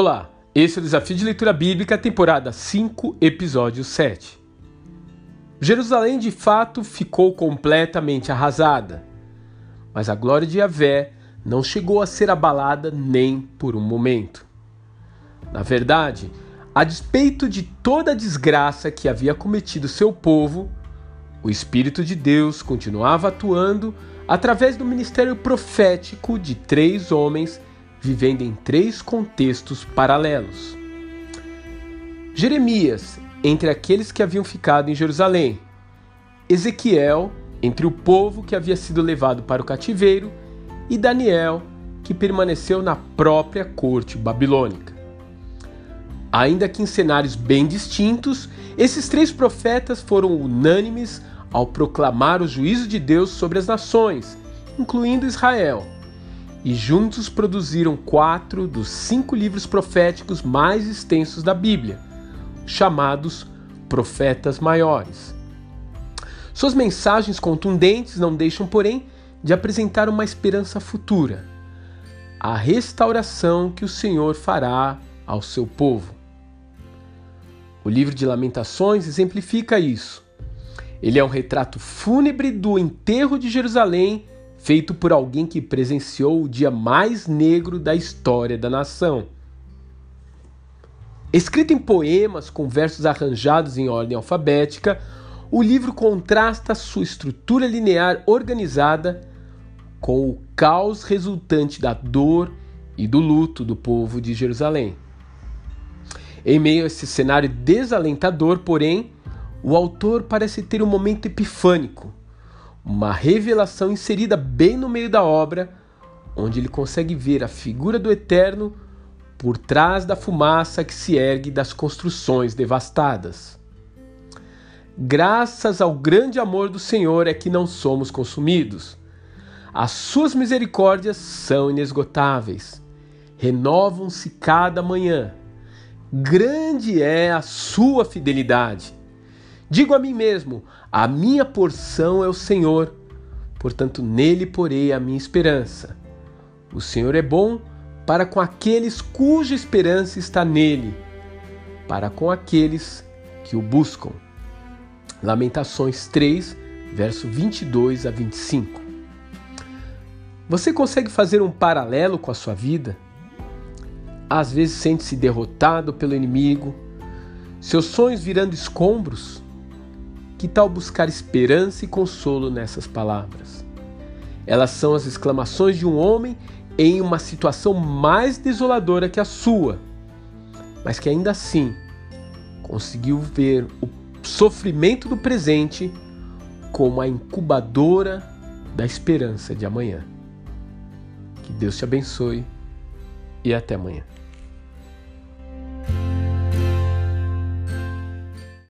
Olá, esse é o Desafio de Leitura Bíblica, temporada 5, episódio 7. Jerusalém de fato ficou completamente arrasada, mas a glória de Yahvé não chegou a ser abalada nem por um momento. Na verdade, a despeito de toda a desgraça que havia cometido seu povo, o Espírito de Deus continuava atuando através do ministério profético de três homens vivendo em três contextos paralelos. Jeremias, entre aqueles que haviam ficado em Jerusalém, Ezequiel, entre o povo que havia sido levado para o cativeiro, e Daniel, que permaneceu na própria corte babilônica. Ainda que em cenários bem distintos, esses três profetas foram unânimes ao proclamar o juízo de Deus sobre as nações, incluindo Israel e juntos produziram quatro dos cinco livros proféticos mais extensos da Bíblia, chamados Profetas Maiores. Suas mensagens contundentes não deixam, porém, de apresentar uma esperança futura, a restauração que o Senhor fará ao seu povo. O livro de Lamentações exemplifica isso. Ele é um retrato fúnebre do enterro de Jerusalém feito por alguém que presenciou o dia mais negro da história da nação. Escrito em poemas com versos arranjados em ordem alfabética, o livro contrasta sua estrutura linear organizada com o caos resultante da dor e do luto do povo de Jerusalém. Em meio a esse cenário desalentador, porém, o autor parece ter um momento epifânico uma revelação inserida bem no meio da obra, onde ele consegue ver a figura do Eterno por trás da fumaça que se ergue das construções devastadas. Graças ao grande amor do Senhor é que não somos consumidos. As suas misericórdias são inesgotáveis, renovam-se cada manhã. Grande é a sua fidelidade. Digo a mim mesmo: a minha porção é o Senhor, portanto nele porei a minha esperança. O Senhor é bom para com aqueles cuja esperança está nele, para com aqueles que o buscam. Lamentações 3, verso 22 a 25. Você consegue fazer um paralelo com a sua vida? Às vezes sente-se derrotado pelo inimigo, seus sonhos virando escombros, que tal buscar esperança e consolo nessas palavras? Elas são as exclamações de um homem em uma situação mais desoladora que a sua, mas que ainda assim conseguiu ver o sofrimento do presente como a incubadora da esperança de amanhã. Que Deus te abençoe e até amanhã.